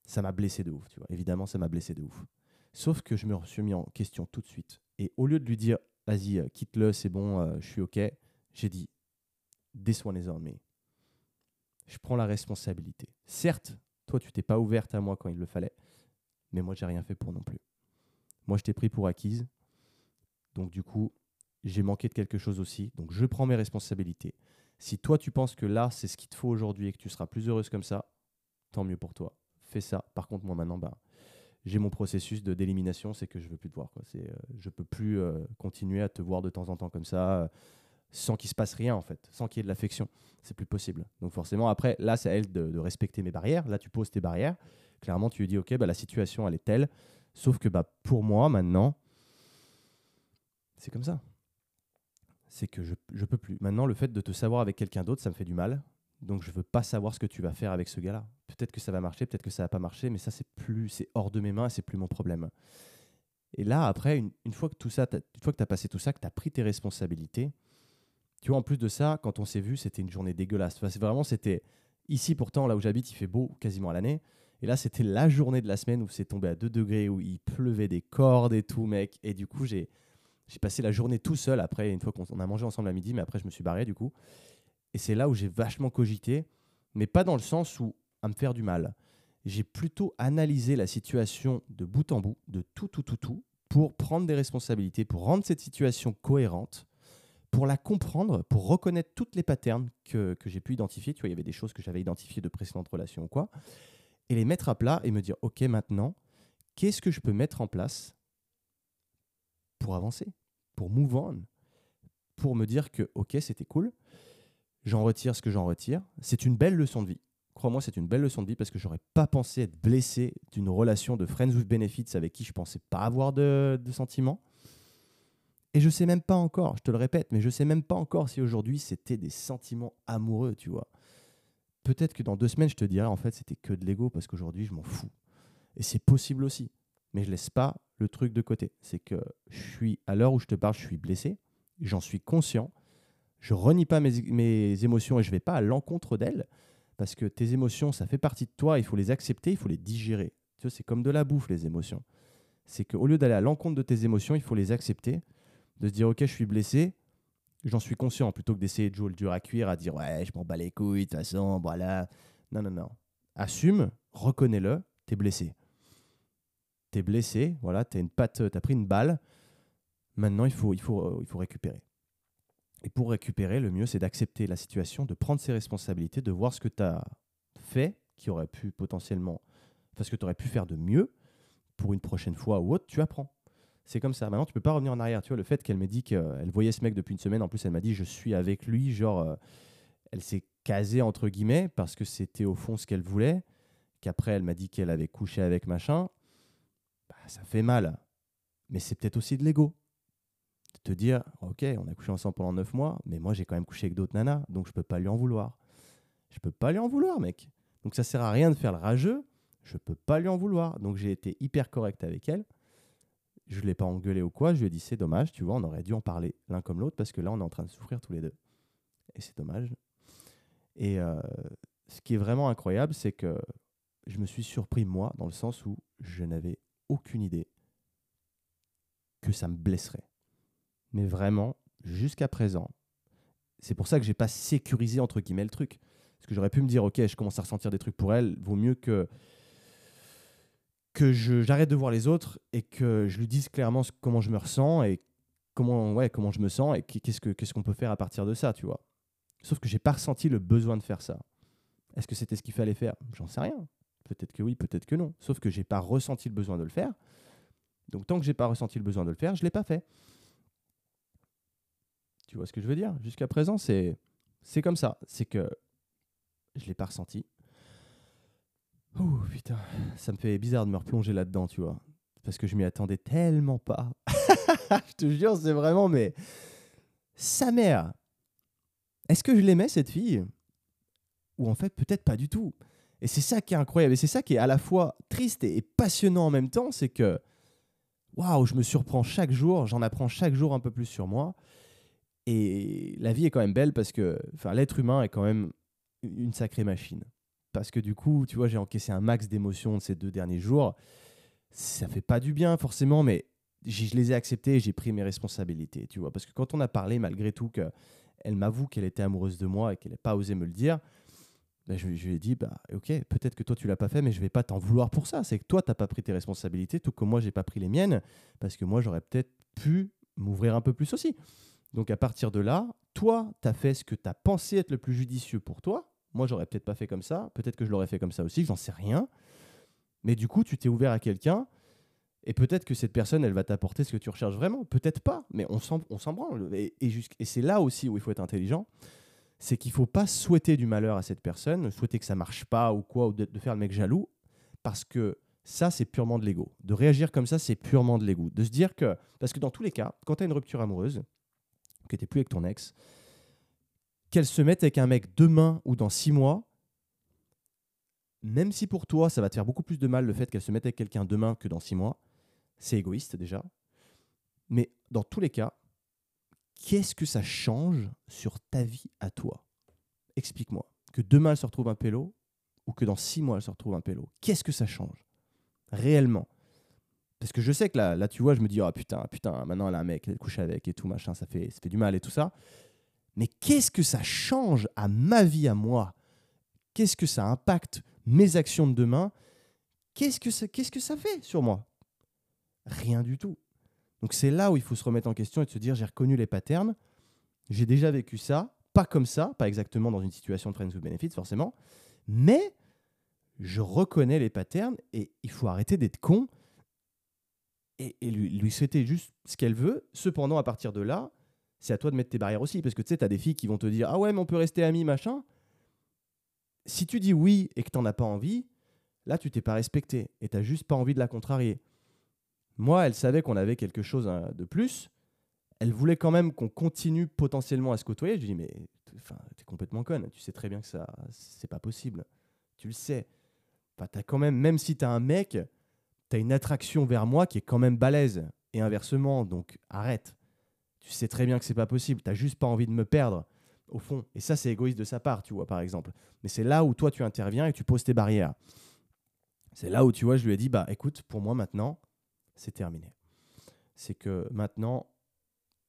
ça m'a blessé de ouf, tu vois. Évidemment, ça m'a blessé de ouf. Sauf que je me suis mis en question tout de suite. Et au lieu de lui dire, vas-y, euh, quitte-le, c'est bon, euh, je suis OK, j'ai dit, this one is. Je prends la responsabilité. Certes, toi, tu t'es pas ouverte à moi quand il le fallait, mais moi, j'ai rien fait pour non plus. Moi, je t'ai pris pour acquise. Donc, du coup, j'ai manqué de quelque chose aussi. Donc, je prends mes responsabilités. Si toi, tu penses que là, c'est ce qu'il te faut aujourd'hui et que tu seras plus heureuse comme ça, tant mieux pour toi. Fais ça. Par contre, moi maintenant, bah, j'ai mon processus de d'élimination, c'est que je veux plus te voir. Quoi. C'est, euh, je peux plus euh, continuer à te voir de temps en temps comme ça, euh, sans qu'il se passe rien en fait, sans qu'il y ait de l'affection. C'est plus possible. Donc forcément, après, là, c'est à elle de, respecter mes barrières. Là, tu poses tes barrières. Clairement, tu lui dis, ok, bah, la situation, elle est telle. Sauf que bah, pour moi, maintenant, c'est comme ça. C'est que je ne peux plus. Maintenant, le fait de te savoir avec quelqu'un d'autre, ça me fait du mal. Donc je veux pas savoir ce que tu vas faire avec ce gars-là. Peut-être que ça va marcher, peut-être que ça va pas marcher, mais ça c'est plus, c'est hors de mes mains, c'est plus mon problème. Et là après, une, fois que tout ça, une fois que tu as passé tout ça, que tu as pris tes responsabilités, tu vois, en plus de ça, quand on s'est vu, c'était une journée dégueulasse. Enfin, vraiment, c'était ici pourtant là où j'habite, il fait beau quasiment à l'année. Et là, c'était la journée de la semaine où c'est tombé à 2 degrés, où il pleuvait des cordes et tout, mec. Et du coup, j'ai passé la journée tout seul après, une fois qu'on a mangé ensemble à midi, mais après, je me suis barré du coup. Et c'est là où j'ai vachement cogité, mais pas dans le sens où à me faire du mal. J'ai plutôt analysé la situation de bout en bout, de tout, tout, tout, tout, pour prendre des responsabilités, pour rendre cette situation cohérente, pour la comprendre, pour reconnaître toutes les patterns que, que j'ai pu identifier. Tu vois, il y avait des choses que j'avais identifiées de précédentes relations ou quoi, et les mettre à plat et me dire, OK, maintenant, qu'est-ce que je peux mettre en place pour avancer, pour move on, pour me dire que, OK, c'était cool, j'en retire ce que j'en retire. C'est une belle leçon de vie. Crois-moi, c'est une belle leçon de vie parce que j'aurais pas pensé être blessé d'une relation de friends with benefits avec qui je pensais pas avoir de, sentiments. Et je sais même pas encore, je te le répète, mais je sais même pas encore si aujourd'hui c'était des sentiments amoureux, tu vois. Peut-être que dans deux semaines, je te dirai en fait c'était que de l'ego parce qu'aujourd'hui je m'en fous. Et c'est possible aussi. Mais je laisse pas le truc de côté. C'est que je suis, à l'heure où je te parle, je suis blessé. J'en suis conscient je renie pas mes, émotions et je vais pas à l'encontre d'elles parce que tes émotions, ça fait partie de toi, il faut les accepter, il faut les digérer. Tu c'est comme de la bouffe, les émotions. C'est qu'au lieu d'aller à l'encontre de tes émotions, il faut les accepter, de se dire, ok, je suis blessé, j'en suis conscient, plutôt que d'essayer de jouer le dur à cuire, à dire, ouais, je m'en bats les couilles, de toute façon, voilà. Non, non, non. Assume, reconnais-le, t'es blessé. T'es blessé, voilà, t'as une patte, t'as pris une balle. Maintenant, il faut, il faut, il faut récupérer. Et pour récupérer, le mieux, c'est d'accepter la situation, de prendre ses responsabilités, de voir ce que tu as fait, qui aurait pu potentiellement, parce que tu aurais pu faire de mieux pour une prochaine fois ou autre, tu apprends. C'est comme ça. Maintenant, tu peux pas revenir en arrière. Tu vois, le fait qu'elle m'ait dit qu'elle voyait ce mec depuis une semaine, en plus, elle m'a dit je suis avec lui, genre, euh, elle s'est casée entre guillemets parce que c'était au fond ce qu'elle voulait. Qu'après, elle m'a dit qu'elle avait couché avec machin. Bah, ça fait mal. Mais c'est peut-être aussi de l'ego. Te dire, ok, on a couché ensemble pendant 9 mois, mais moi j'ai quand même couché avec d'autres nanas, donc je peux pas lui en vouloir. Je peux pas lui en vouloir, mec. Donc ça sert à rien de faire le rageux, je peux pas lui en vouloir. Donc j'ai été hyper correct avec elle. Je l'ai pas engueulé ou quoi, je lui ai dit c'est dommage, tu vois, on aurait dû en parler l'un comme l'autre parce que là on est en train de souffrir tous les deux. Et c'est dommage. Et euh, ce qui est vraiment incroyable, c'est que je me suis surpris moi dans le sens où je n'avais aucune idée que ça me blesserait. Mais vraiment, jusqu'à présent, c'est pour ça que j'ai pas sécurisé entre guillemets le truc. Parce que j'aurais pu me dire, ok, je commence à ressentir des trucs pour elle, vaut mieux que que j'arrête de voir les autres et que je lui dise clairement comment je me ressens et comment ouais comment je me sens et qu'est-ce que qu'est-ce qu'on peut faire à partir de ça, tu vois. Sauf que j'ai pas ressenti le besoin de faire ça. Est-ce que c'était ce qu'il fallait faire? J'en sais rien. Peut-être que oui, peut-être que non. Sauf que j'ai pas ressenti le besoin de le faire. Donc tant que j'ai pas ressenti le besoin de le faire, je l'ai pas fait. Tu vois ce que je veux dire Jusqu'à présent, c'est c'est comme ça. C'est que je l'ai pas ressenti. Oh putain, ça me fait bizarre de me replonger là-dedans, tu vois. Parce que je m'y attendais tellement pas. je te jure, c'est vraiment, mais. Sa mère Est-ce que je l'aimais, cette fille? Ou en fait, peut-être pas du tout. Et c'est ça qui est incroyable. Et c'est ça qui est à la fois triste et passionnant en même temps. C'est que. Waouh, je me surprends chaque jour, j'en apprends chaque jour un peu plus sur moi. Et la vie est quand même belle parce que l'être humain est quand même une sacrée machine. Parce que du coup, tu vois, j'ai encaissé un max d'émotions ces deux derniers jours. Ça fait pas du bien forcément, mais je les ai acceptés et j'ai pris mes responsabilités, tu vois. Parce que quand on a parlé, malgré tout, qu'elle m'avoue qu'elle était amoureuse de moi et qu'elle n'a pas osé me le dire, ben je, lui ai dit, bah, ok, peut-être que toi tu l'as pas fait, mais je vais pas t'en vouloir pour ça. C'est que toi, tu n'as pas pris tes responsabilités, tout comme moi, j'ai pas pris les miennes, parce que moi, j'aurais peut-être pu m'ouvrir un peu plus aussi. Donc à partir de là, toi, tu as fait ce que tu as pensé être le plus judicieux pour toi, moi, j'aurais peut-être pas fait comme ça. Peut-être que je l'aurais fait comme ça aussi. J'en sais rien. Mais du coup, tu t'es ouvert à quelqu'un. Et peut-être que cette personne, elle va t'apporter ce que tu recherches vraiment. Peut-être pas. Mais on s'en, branle. Et, c'est là aussi où il faut être intelligent. C'est qu'il faut pas souhaiter du malheur à cette personne, souhaiter que ça marche pas ou quoi, ou de, de faire le mec jaloux. Parce que ça, c'est purement de l'ego. De réagir comme ça, c'est purement de l'ego. De se dire que. Parce que dans tous les cas, quand tu as une rupture amoureuse, que tu n'es plus avec ton ex, qu'elle se mette avec un mec demain ou dans six mois, même si pour toi, ça va te faire beaucoup plus de mal le fait qu'elle se mette avec quelqu'un demain que dans six mois, c'est égoïste déjà. Mais dans tous les cas, qu'est-ce que ça change sur ta vie à toi? Explique-moi. Que demain, elle se retrouve un pélo ou que dans six mois, elle se retrouve un pélo. Qu'est-ce que ça change? Réellement. Parce que je sais que là, là tu vois, je me dis, oh putain, putain, maintenant elle a un mec, elle couche avec et tout, machin, ça fait, ça fait du mal et tout ça. Mais qu'est-ce que ça change à ma vie, à moi? Qu'est-ce que ça impacte mes actions de demain? Qu'est-ce que ça, que ça fait sur moi? Rien du tout. Donc c'est là où il faut se remettre en question et se dire j'ai reconnu les patterns, j'ai déjà vécu ça, pas comme ça, pas exactement dans une situation de friends with benefits forcément, mais je reconnais les patterns et il faut arrêter d'être con et, lui, souhaiter juste ce qu'elle veut. Cependant, à partir de là, c'est à toi de mettre tes barrières aussi. Parce que tu sais, tu as des filles qui vont te dire Ah ouais, mais on peut rester amis, machin. Si tu dis oui et que tu n'en as pas envie, là, tu t'es pas respecté et tu n'as juste pas envie de la contrarier. Moi, elle savait qu'on avait quelque chose hein, de plus. Elle voulait quand même qu'on continue potentiellement à se côtoyer. Je lui dis Mais tu es complètement conne. Tu sais très bien que ça c'est pas possible. Tu le sais. Enfin, as quand même, même si tu as un mec, une attraction vers moi qui est quand même balèze. Et inversement, donc arrête tu sais très bien que c'est pas possible, tu juste pas envie de me perdre, au fond. Et ça, c'est égoïste de sa part, tu vois, par exemple. Mais c'est là où toi, tu interviens et tu poses tes barrières. C'est là où, tu vois, je lui ai dit, bah écoute, pour moi, maintenant, c'est terminé. C'est que maintenant,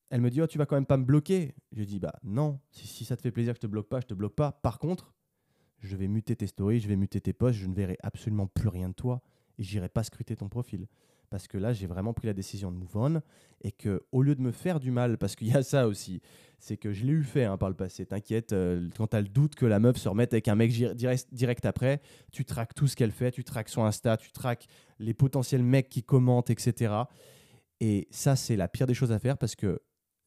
elle me dit, oh, tu vas quand même pas me bloquer. Je dit, bah non, si, si ça te fait plaisir que je te bloque pas, je te bloque pas. Par contre, je vais muter tes stories, je vais muter tes posts, je ne verrai absolument plus rien de toi et j'irai pas scruter ton profil parce que là, j'ai vraiment pris la décision de move on et que au lieu de me faire du mal, parce qu'il y a ça aussi, c'est que je l'ai eu fait hein, par le passé. T'inquiète, euh, quand tu as le doute que la meuf se remette avec un mec direct, direct après, tu traques tout ce qu'elle fait, tu traques son Insta, tu traques les potentiels mecs qui commentent, etc. Et ça, c'est la pire des choses à faire parce que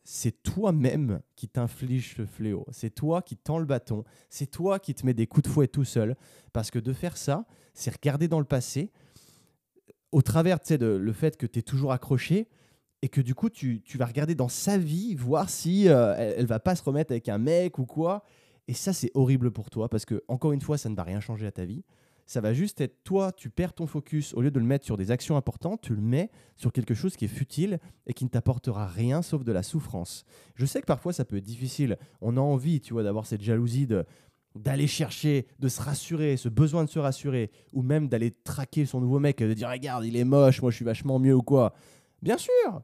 c'est toi-même qui t'inflige ce fléau. C'est toi qui tends le bâton. C'est toi qui te mets des coups de fouet tout seul. Parce que de faire ça, c'est regarder dans le passé, au travers de le fait que tu es toujours accroché, et que du coup, tu, tu vas regarder dans sa vie, voir si euh, elle, elle va pas se remettre avec un mec ou quoi. Et ça, c'est horrible pour toi parce que, encore une fois, ça ne va rien changer à ta vie. Ça va juste être toi, tu perds ton focus. Au lieu de le mettre sur des actions importantes, tu le mets sur quelque chose qui est futile et qui ne t'apportera rien sauf de la souffrance. Je sais que parfois ça peut être difficile. On a envie, tu vois, d'avoir cette jalousie de d'aller chercher, de se rassurer, ce besoin de se rassurer, ou même d'aller traquer son nouveau mec, de dire regarde, il est moche, moi je suis vachement mieux ou quoi. Bien sûr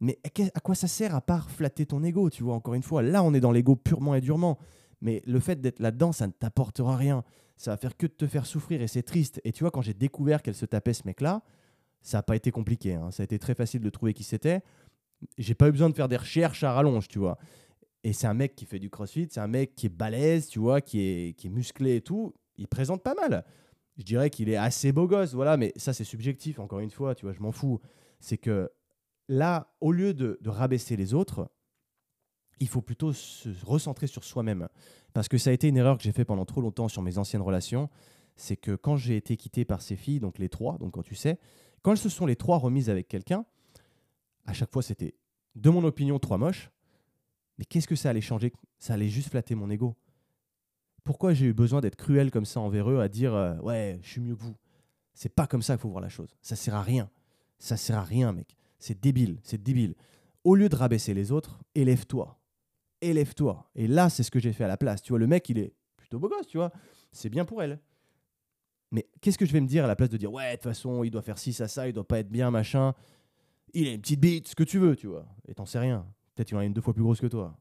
Mais à quoi ça sert à part flatter ton ego, tu vois, encore une fois? Là, on est dans l'ego purement et durement. Mais le fait d'être là-dedans, ça ne t'apportera rien. Ça va faire que de te faire souffrir et c'est triste. Et tu vois, quand j'ai découvert qu'elle se tapait ce mec-là, ça n'a pas été compliqué. Hein. Ça a été très facile de trouver qui c'était. J'ai pas eu besoin de faire des recherches à rallonge, tu vois. Et c'est un mec qui fait du crossfit, c'est un mec qui est balèze, tu vois, qui est, qui est musclé et tout. Il présente pas mal. Je dirais qu'il est assez beau gosse, voilà, mais ça c'est subjectif, encore une fois, tu vois, je m'en fous. C'est que là, au lieu de, de rabaisser les autres, il faut plutôt se recentrer sur soi-même. Parce que ça a été une erreur que j'ai fait pendant trop longtemps sur mes anciennes relations. C'est que quand j'ai été quitté par ces filles, donc les trois, donc quand tu sais, quand se sont les trois remises avec quelqu'un, à chaque fois c'était, de mon opinion, trois moches. Mais qu'est-ce que ça allait changer? Ça allait juste flatter mon ego. Pourquoi j'ai eu besoin d'être cruel comme ça envers eux, à dire euh, ouais, je suis mieux que vous C'est pas comme ça qu'il faut voir la chose. Ça sert à rien. Ça sert à rien, mec. C'est débile, c'est débile. Au lieu de rabaisser les autres, élève-toi élève-toi. Et là, c'est ce que j'ai fait à la place. Tu vois, le mec, il est plutôt beau gosse, tu vois. C'est bien pour elle. Mais qu'est-ce que je vais me dire à la place de dire, ouais, de toute façon, il doit faire ci, ça, ça, il doit pas être bien, machin. Il a une petite bite, ce que tu veux, tu vois. Et t'en sais rien. Peut-être qu'il en a une deux fois plus grosse que toi.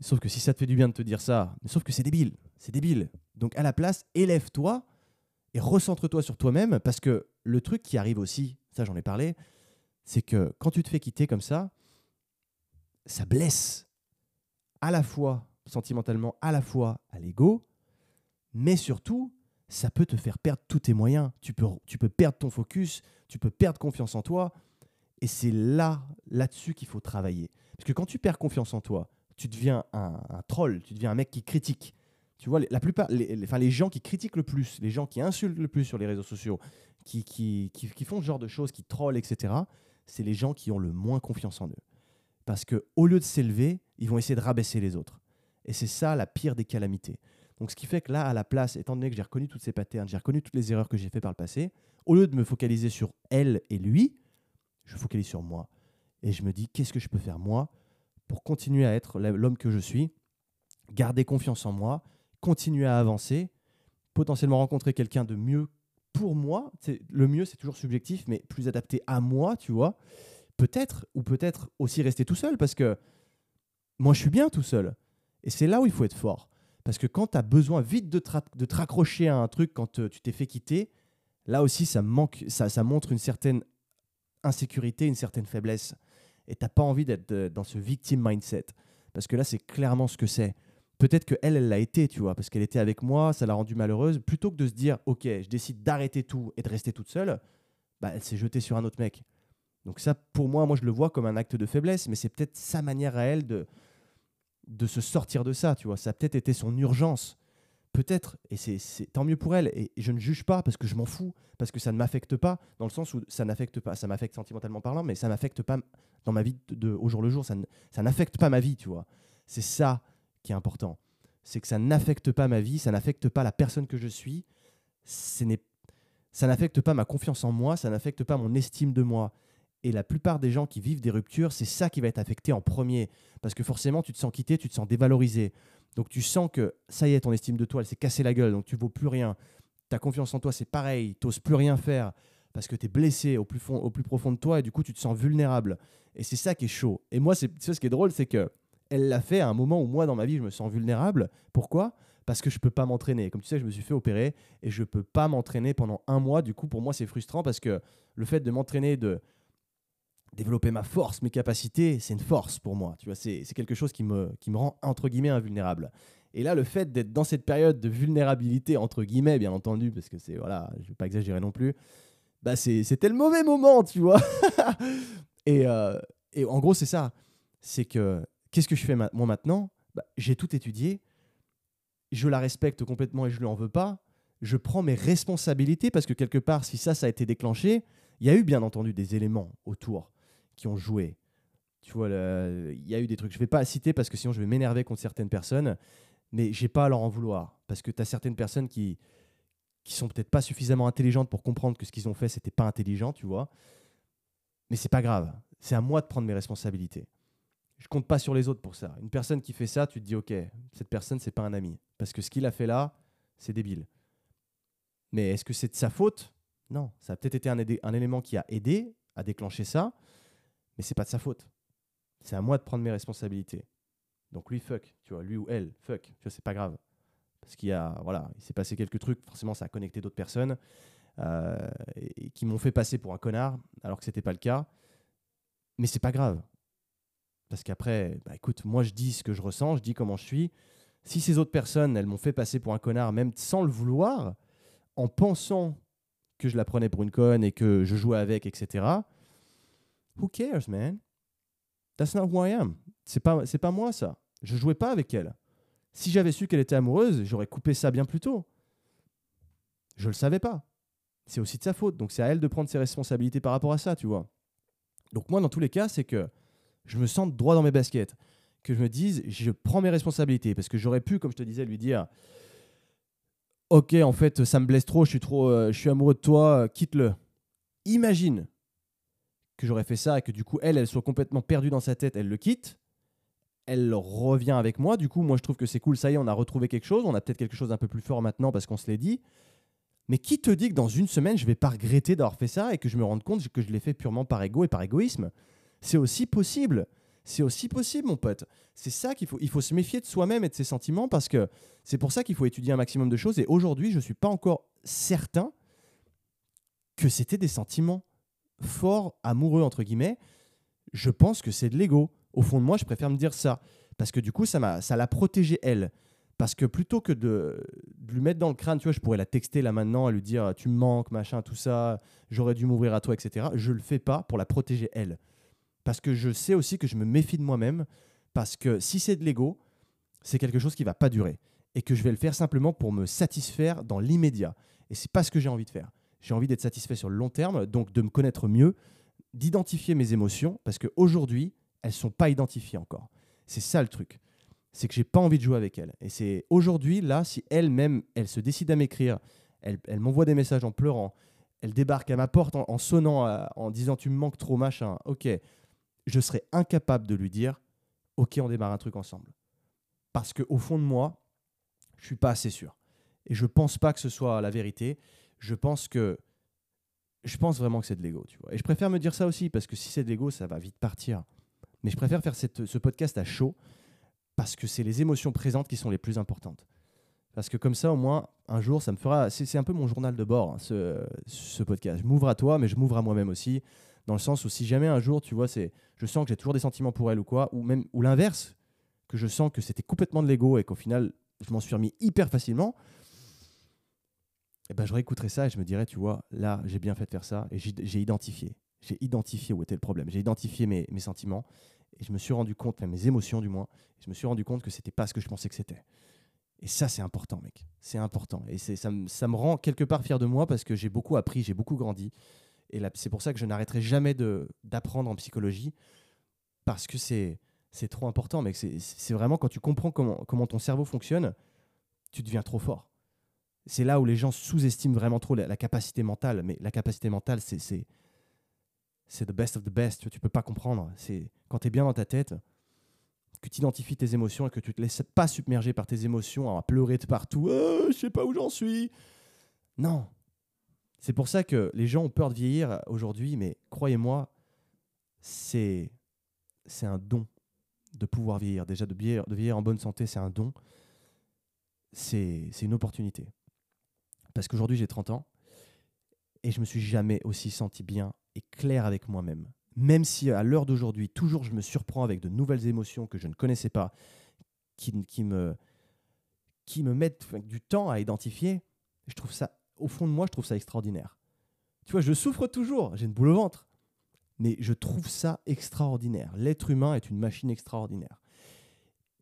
Sauf que si ça te fait du bien de te dire ça, sauf que c'est débile. C'est débile. Donc à la place, élève-toi et recentre-toi sur toi-même parce que le truc qui arrive aussi, ça j'en ai parlé, c'est que quand tu te fais quitter comme ça, ça blesse à la fois sentimentalement, à la fois à l'ego, mais surtout, ça peut te faire perdre tous tes moyens. Tu peux perdre ton focus, tu peux perdre confiance en toi. Et c'est là, là-dessus qu'il faut travailler. Parce que quand tu perds confiance en toi, tu deviens un, troll, tu deviens un mec qui critique. Tu vois, la plupart, les, enfin, les gens qui critiquent le plus, les gens qui insultent le plus sur les réseaux sociaux, qui, qui, qui, font ce genre de choses, qui trollent, etc., c'est les gens qui ont le moins confiance en eux. Parce que au lieu de s'élever, ils vont essayer de rabaisser les autres. Et c'est ça la pire des calamités. Donc ce qui fait que là, à la place, étant donné que j'ai reconnu toutes ces patterns, j'ai reconnu toutes les erreurs que j'ai faites par le passé, au lieu de me focaliser sur elle et lui, je focalise sur moi. Et je me dis, qu'est-ce que je peux faire moi pour continuer à être l'homme que je suis, garder confiance en moi, continuer à avancer, potentiellement rencontrer quelqu'un de mieux pour moi. Le mieux, c'est toujours subjectif, mais plus adapté à moi, tu vois. Peut-être, ou peut-être aussi rester tout seul, parce que moi, je suis bien tout seul. Et c'est là où il faut être fort. Parce que quand tu as besoin vite de, de te raccrocher à un truc quand tu t'es fait quitter, là aussi, ça, manque, ça, ça montre une certaine insécurité, une certaine faiblesse. Et tu n'as pas envie d'être euh, dans ce victim mindset. Parce que là, c'est clairement ce que c'est. Peut-être qu'elle, elle l'a été, tu vois, parce qu'elle était avec moi, ça l'a rendue malheureuse. Plutôt que de se dire, OK, je décide d'arrêter tout et de rester toute seule, bah, elle s'est jetée sur un autre mec. Donc ça, pour moi, moi je le vois comme un acte de faiblesse, mais c'est peut-être sa manière à elle de, de se sortir de ça, tu vois. Ça a peut-être été son urgence. Peut-être, et c'est tant mieux pour elle, et je ne juge pas parce que je m'en fous, parce que ça ne m'affecte pas, dans le sens où ça n'affecte pas, ça m'affecte sentimentalement parlant, mais ça n'affecte pas dans ma vie de, au jour le jour, ça n'affecte pas ma vie, tu vois. C'est ça qui est important. C'est que ça n'affecte pas ma vie, ça n'affecte pas la personne que je suis, ça n'affecte pas ma confiance en moi, ça n'affecte pas mon estime de moi. Et la plupart des gens qui vivent des ruptures, c'est ça qui va être affecté en premier. Parce que forcément, tu te sens quitté, tu te sens dévalorisé. Donc tu sens que ça y est, ton estime de toi, elle s'est cassée la gueule, donc tu vaux plus rien. Ta confiance en toi, c'est pareil, tu n'oses plus rien faire parce que tu es blessé au plus, fond, au plus profond de toi et du coup, tu te sens vulnérable. Et c'est ça qui est chaud. Et moi, c'est ce qui est drôle, c'est que elle l'a fait à un moment où moi, dans ma vie, je me sens vulnérable. Pourquoi? Parce que je peux pas m'entraîner. Comme tu sais, je me suis fait opérer et je peux pas m'entraîner pendant un mois. Du coup, pour moi, c'est frustrant parce que le fait de m'entraîner, de développer ma force, mes capacités, c'est une force pour moi. Tu vois, c'est quelque chose qui me, qui me rend entre guillemets invulnérable. Et là, le fait d'être dans cette période de vulnérabilité entre guillemets, bien entendu, parce que c'est voilà, je vais pas exagérer non plus, bah c'était le mauvais moment, tu vois. et, euh, et, en gros, c'est ça. C'est que qu'est-ce que je fais moi maintenant? Bah, J'ai tout étudié, je la respecte complètement et je lui en veux pas. Je prends mes responsabilités parce que quelque part, si ça, ça a été déclenché, il y a eu bien entendu des éléments autour qui ont joué. Tu vois, il y a eu des trucs. Je vais pas citer parce que sinon je vais m'énerver contre certaines personnes, mais j'ai pas à leur en vouloir. Parce que tu as certaines personnes qui, qui sont peut-être pas suffisamment intelligentes pour comprendre que ce qu'ils ont fait, c'était pas intelligent, tu vois. Mais c'est pas grave. C'est à moi de prendre mes responsabilités. Je compte pas sur les autres pour ça. Une personne qui fait ça, tu te dis, ok, cette personne, c'est pas un ami. Parce que ce qu'il a fait là, c'est débile. Mais est-ce que c'est de sa faute? Non. Ça a peut-être été un élément qui a aidé à déclencher ça, mais c'est pas de sa faute. C'est à moi de prendre mes responsabilités. Donc lui, fuck, tu vois, lui ou elle, fuck, tu vois, c'est pas grave. Parce qu'il y a, voilà, il s'est passé quelques trucs, forcément ça a connecté d'autres personnes euh, et, qui m'ont fait passer pour un connard, alors que c'était pas le cas. Mais c'est pas grave. Parce qu'après, bah, écoute, moi je dis ce que je ressens, je dis comment je suis. Si ces autres personnes, elles m'ont fait passer pour un connard, même sans le vouloir, en pensant que je la prenais pour une conne et que je jouais avec, etc. Who cares, man? That's not who I am. C'est pas, c'est pas moi ça. Je jouais pas avec elle. Si j'avais su qu'elle était amoureuse, j'aurais coupé ça bien plus tôt. Je le savais pas. C'est aussi de sa faute. Donc c'est à elle de prendre ses responsabilités par rapport à ça, tu vois. Donc moi, dans tous les cas, c'est que je me sente droit dans mes baskets. Que je me dise, je prends mes responsabilités. Parce que j'aurais pu, comme je te disais, lui dire Ok, en fait, ça me blesse trop, je suis, trop, euh, je suis amoureux de toi, quitte-le. Imagine que j'aurais fait ça et que du coup, elle, elle soit complètement perdue dans sa tête, elle le quitte. Elle revient avec moi. Du coup, moi, je trouve que c'est cool. Ça y est, on a retrouvé quelque chose. On a peut-être quelque chose d'un peu plus fort maintenant parce qu'on se l'est dit. Mais qui te dit que dans une semaine, je vais pas regretter d'avoir fait ça et que je me rende compte que je l'ai fait purement par ego et par égoïsme? C'est aussi possible. C'est aussi possible, mon pote. C'est ça qu'il faut. Il faut se méfier de soi-même et de ses sentiments parce que c'est pour ça qu'il faut étudier un maximum de choses. Et aujourd'hui, je suis pas encore certain que c'était des sentiments forts, amoureux, entre guillemets. Je pense que c'est de l'ego. Au fond de moi, je préfère me dire ça. Parce que du coup, ça ça l'a protégée, elle. Parce que plutôt que de, de lui mettre dans le crâne, tu vois, je pourrais la texter là maintenant, et lui dire tu me manques, machin, tout ça, j'aurais dû m'ouvrir à toi, etc. Je le fais pas pour la protéger, elle. Parce que je sais aussi que je me méfie de moi-même. Parce que si c'est de l'ego, c'est quelque chose qui va pas durer. Et que je vais le faire simplement pour me satisfaire dans l'immédiat. Et c'est pas ce que j'ai envie de faire. J'ai envie d'être satisfait sur le long terme, donc de me connaître mieux, d'identifier mes émotions, parce qu'aujourd'hui, elles sont pas identifiées encore. C'est ça le truc. C'est que j'ai pas envie de jouer avec elle. Et c'est aujourd'hui, là, si elle-même, elle se décide à m'écrire, elle, m'envoie des messages en pleurant, elle débarque à ma porte en, sonnant, à- en disant tu me manques trop, machin, ok, je serais incapable de lui dire ok, on démarre un truc ensemble. Parce qu'au fond de moi, je suis pas assez sûr. Et je pense pas que ce soit la vérité. Je pense que. Je pense vraiment que c'est de l'ego, tu vois. Et je préfère me dire ça aussi, parce que si c'est de l'ego, ça va vite partir. Mais je préfère faire ce podcast à chaud, parce que c'est les émotions présentes qui sont les plus importantes. Parce que comme ça, au moins, un jour, ça me fera. C'est c'est un peu mon journal de bord, hein, ce, ce podcast. Je m'ouvre à toi, mais je m'ouvre à moi-même aussi. Dans le sens où si jamais un jour, tu vois, c'est, je sens que j'ai toujours des sentiments pour elle ou quoi, ou même ou l'inverse, que je sens que c'était complètement de l'ego et qu'au final, je m'en suis remis hyper facilement, eh ben, je réécouterai ça et je me dirais, tu vois, là, j'ai bien fait de faire ça et j'ai identifié. J'ai identifié où était le problème. J'ai identifié mes, mes sentiments et je me suis rendu compte, enfin, mes émotions du moins, je me suis rendu compte que c'était pas ce que je pensais que c'était. Et ça, c'est important, mec. C'est important. Et ça, me- ça me rend quelque part fier de moi parce que j'ai beaucoup appris, j'ai beaucoup grandi. Et c'est pour ça que je n'arrêterai jamais d'apprendre en psychologie parce que c'est trop important, mec. C'est- C'est vraiment quand tu comprends comment, comment ton cerveau fonctionne, tu deviens trop fort. C'est là où les gens sous-estiment vraiment trop la, capacité mentale. Mais la capacité mentale, c'est c'est the best of the best. Tu, peux pas comprendre. C'est quand tu es bien dans ta tête, que tu identifies tes émotions et que tu te laisses pas submerger par tes émotions à pleurer de partout. Euh, je sais pas où j'en suis. Non. C'est pour ça que les gens ont peur de vieillir aujourd'hui, mais croyez-moi, c'est c'est un don de pouvoir vieillir. Déjà, de vieillir, de vieillir en bonne santé, c'est un don. C'est une opportunité. Parce qu'aujourd'hui, j'ai 30 ans et je me suis jamais aussi senti bien et clair avec moi-même. Même si à l'heure d'aujourd'hui, toujours je me surprends avec de nouvelles émotions que je ne connaissais pas, qui, me, qui me mettent du temps à identifier, je trouve ça, au fond de moi, je trouve ça extraordinaire. Tu vois, je souffre toujours, j'ai une boule au ventre, mais je trouve ça extraordinaire. L'être humain est une machine extraordinaire.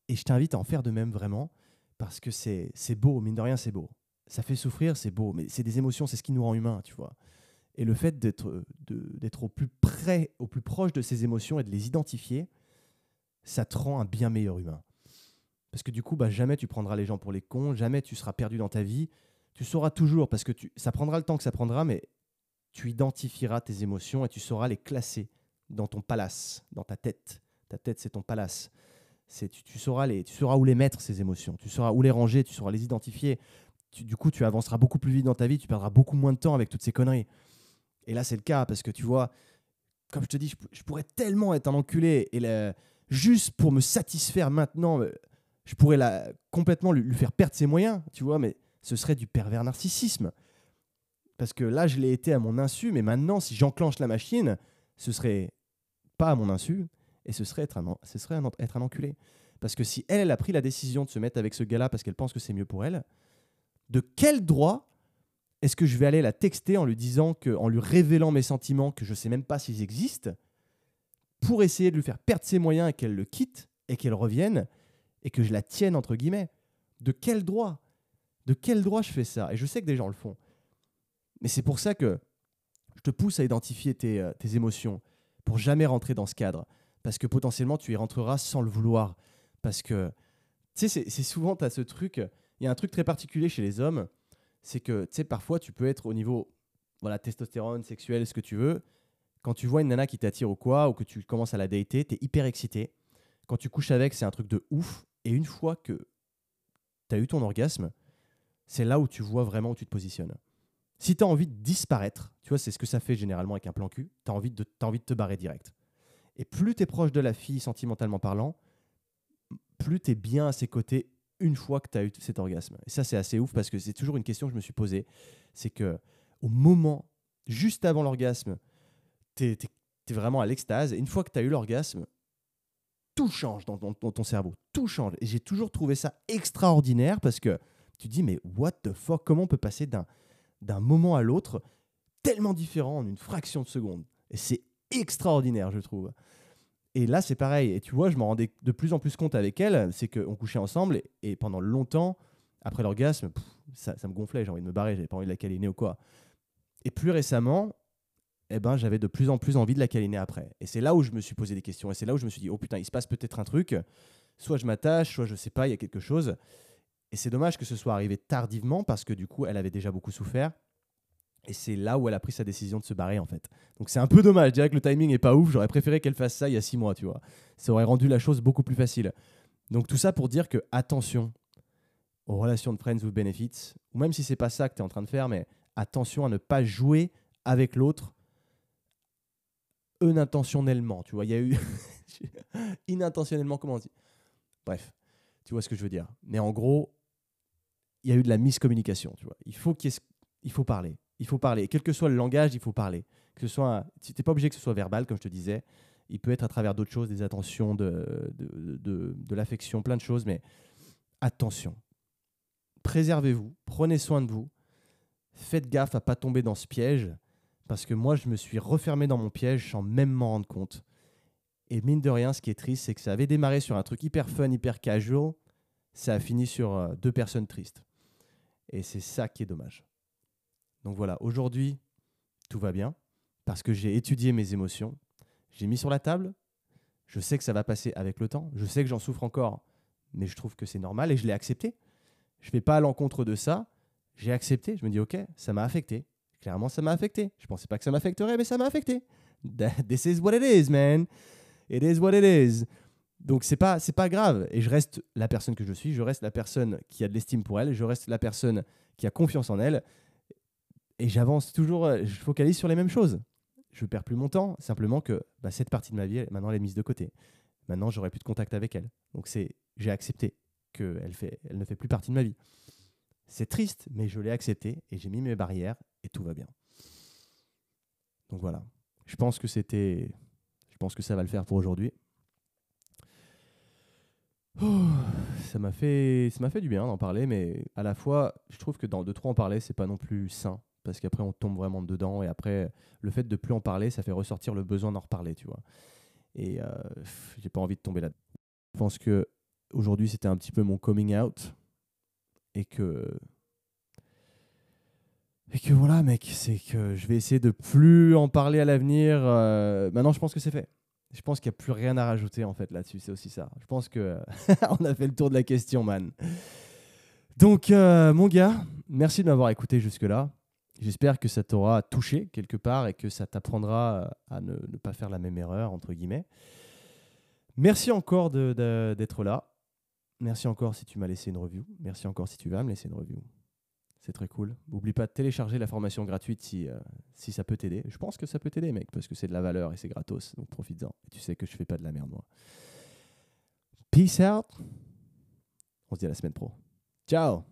Et je t'invite à en faire de même vraiment, parce que c'est beau, mine de rien, c'est beau. Ça fait souffrir, c'est beau, mais c'est des émotions, c'est ce qui nous rend humains, tu vois. Et le fait d'être au plus près, au plus proche de ses émotions et de les identifier, ça te rend un bien meilleur humain. Parce que du coup, bah, jamais tu prendras les gens pour les cons, jamais tu seras perdu dans ta vie. Tu sauras toujours, parce que tu, ça prendra le temps que ça prendra, mais tu identifieras tes émotions et tu sauras les classer dans ton palace, dans ta tête. Ta tête, c'est ton palace. Tu, sauras les, tu sauras où les mettre, ces émotions. Tu sauras où les ranger, tu sauras les identifier. Du coup, tu avanceras beaucoup plus vite dans ta vie, tu perdras beaucoup moins de temps avec toutes ces conneries. Et là, c'est le cas, parce que tu vois, comme je te dis, je, pourrais tellement être un enculé, et juste pour me satisfaire maintenant, euh, je pourrais la, complètement lui, faire perdre ses moyens, tu vois, mais ce serait du pervers narcissisme. Parce que là, je l'ai été à mon insu, mais maintenant, si j'enclenche la machine, ce serait pas à mon insu, et ce serait être un, ce serait être enculé. Parce que si elle, elle a pris la décision de se mettre avec ce gars-là parce qu'elle pense que c'est mieux pour elle, de quel droit est-ce que je vais aller la texter en lui disant que, en lui révélant mes sentiments que je sais même pas s'ils existent, pour essayer de lui faire perdre ses moyens et qu'elle le quitte et qu'elle revienne et que je la tienne entre guillemets? De quel droit? De quel droit je fais ça? Et je sais que des gens le font. Mais c'est pour ça que je te pousse à identifier tes, euh, émotions pour jamais rentrer dans ce cadre. Parce que potentiellement, tu y rentreras sans le vouloir. Parce que, tu sais, c'est souvent, tu as ce truc, il y a un truc très particulier chez les hommes, c'est que, tu parfois, tu peux être au niveau, voilà, testostérone, sexuel, ce que tu veux. Quand tu vois une nana qui t'attire ou quoi, ou que tu commences à la dater, tu es hyper excité. Quand tu couches avec, c'est un truc de ouf. Et une fois que tu as eu ton orgasme, c'est là où tu vois vraiment où tu te positionnes. Si tu as envie de disparaître, tu vois, c'est ce que ça fait généralement avec un plan cul, tu as envie de te barrer direct. Et plus tu es proche de la fille sentimentalement parlant, plus tu es bien à ses côtés une fois que tu as eu cet orgasme. Et ça, c'est assez ouf parce que c'est toujours une question que je me suis posée. C'est que au moment, juste avant l'orgasme, tu es, vraiment à l'extase. Une fois que tu as eu l'orgasme, tout change dans ton, cerveau. Tout change. Et j'ai toujours trouvé ça extraordinaire parce que tu dis, mais what the fuck, comment on peut passer d'un moment à l'autre tellement différent en une fraction de seconde? Et c'est extraordinaire, je trouve. Et là, c'est pareil. Et tu vois, je m'en rendais de plus en plus compte avec elle. C'est qu'on couchait ensemble et, pendant longtemps, après l'orgasme, ça, me gonflait. J'ai envie de me barrer. J'avais pas envie de la câliner ou quoi. Et plus récemment, eh ben, j'avais de plus en plus envie de la câliner après. Et c'est là où je me suis posé des questions. Et c'est là où je me suis dit, oh putain, il se passe peut-être un truc. Soit je m'attache, soit je sais pas, il y a quelque chose. Et c'est dommage que ce soit arrivé tardivement parce que du coup, elle avait déjà beaucoup souffert. Et c'est là où elle a pris sa décision de se barrer en fait. Donc c'est un peu dommage. Je dirais que le timing est pas ouf. J'aurais préféré qu'elle fasse ça il y a six mois, tu vois. Ça aurait rendu la chose beaucoup plus facile. Donc tout ça pour dire que attention aux relations de friends with benefits, ou même si c'est pas ça que tu es en train de faire, mais attention à ne pas jouer avec l'autre inintentionnellement. Tu vois, il y a eu inintentionnellement, comment on dit? Bref, tu vois ce que je veux dire. Mais en gros, il y a eu de la miscommunication. Tu vois, il faut qu'il il faut parler il faut parler. Quel que soit le langage, il faut parler. Que ce soit, tu n'es pas obligé que ce soit verbal, comme je te disais. Il peut être à travers d'autres choses, des attentions, de, de, de, l'affection, plein de choses. Mais attention. Préservez-vous. Prenez soin de vous. Faites gaffe à pas tomber dans ce piège. Parce que moi, je me suis refermé dans mon piège sans même m'en rendre compte. Et mine de rien, ce qui est triste, c'est que ça avait démarré sur un truc hyper fun, hyper casual. Ça a fini sur euh, deux personnes tristes. Et c'est ça qui est dommage. Donc voilà, aujourd'hui, tout va bien parce que j'ai étudié mes émotions, j'ai mis sur la table, je sais que ça va passer avec le temps, je sais que j'en souffre encore, mais je trouve que c'est normal et je l'ai accepté. Je ne vais pas à l'encontre de ça, j'ai accepté, je me dis ok, ça m'a affecté. Clairement, ça m'a affecté. Je ne pensais pas que ça m'affecterait, mais ça m'a affecté. This is what it is, man. It is what it is. Donc c'est pas c'est pas grave et je reste la personne que je suis, je reste la personne qui a de l'estime pour elle, je reste la personne qui a confiance en elle et j'avance toujours, euh, je focalise sur les mêmes choses. Je perds plus mon temps, simplement que bah, cette partie de ma vie, maintenant, elle est mise de côté. Maintenant, j'aurai plus de contact avec elle. Donc, c'est, j'ai accepté qu'elle fait, elle ne fait plus partie de ma vie. C'est triste, mais je l'ai accepté et j'ai mis mes barrières et tout va bien. Donc voilà. Je pense que c'était, je pense que ça va le faire pour aujourd'hui. ça m'a fait, ça m'a fait du bien d'en parler, mais à la fois, je trouve que dans de trop en parler, c'est pas non plus sain parce qu'après on tombe vraiment dedans et après le fait de plus en parler ça fait ressortir le besoin d'en reparler tu vois et euh, j'ai pas envie de tomber là je pense que aujourd'hui c'était un petit peu mon coming out et que Et que voilà, mec, c'est que je vais essayer de plus en parler à l'avenir. Euh, maintenant, je pense que c'est fait. Je pense qu'il n'y a plus rien à rajouter en fait là-dessus. C'est aussi ça. Je pense que on a fait le tour de la question, man. Donc, euh, mon gars, merci de m'avoir écouté jusque-là. J'espère que ça t'aura touché quelque part et que ça t'apprendra à ne, pas faire la même erreur, entre guillemets. Merci encore d'être là. Merci encore si tu m'as laissé une review. Merci encore si tu vas me laisser une review. C'est très cool. N'oublie pas de télécharger la formation gratuite si, euh, si ça peut t'aider. Je pense que ça peut t'aider, mec, parce que c'est de la valeur et c'est gratos. Donc profites-en. Tu sais que je fais pas de la merde, moi. Peace out. On se dit à la semaine pro. Ciao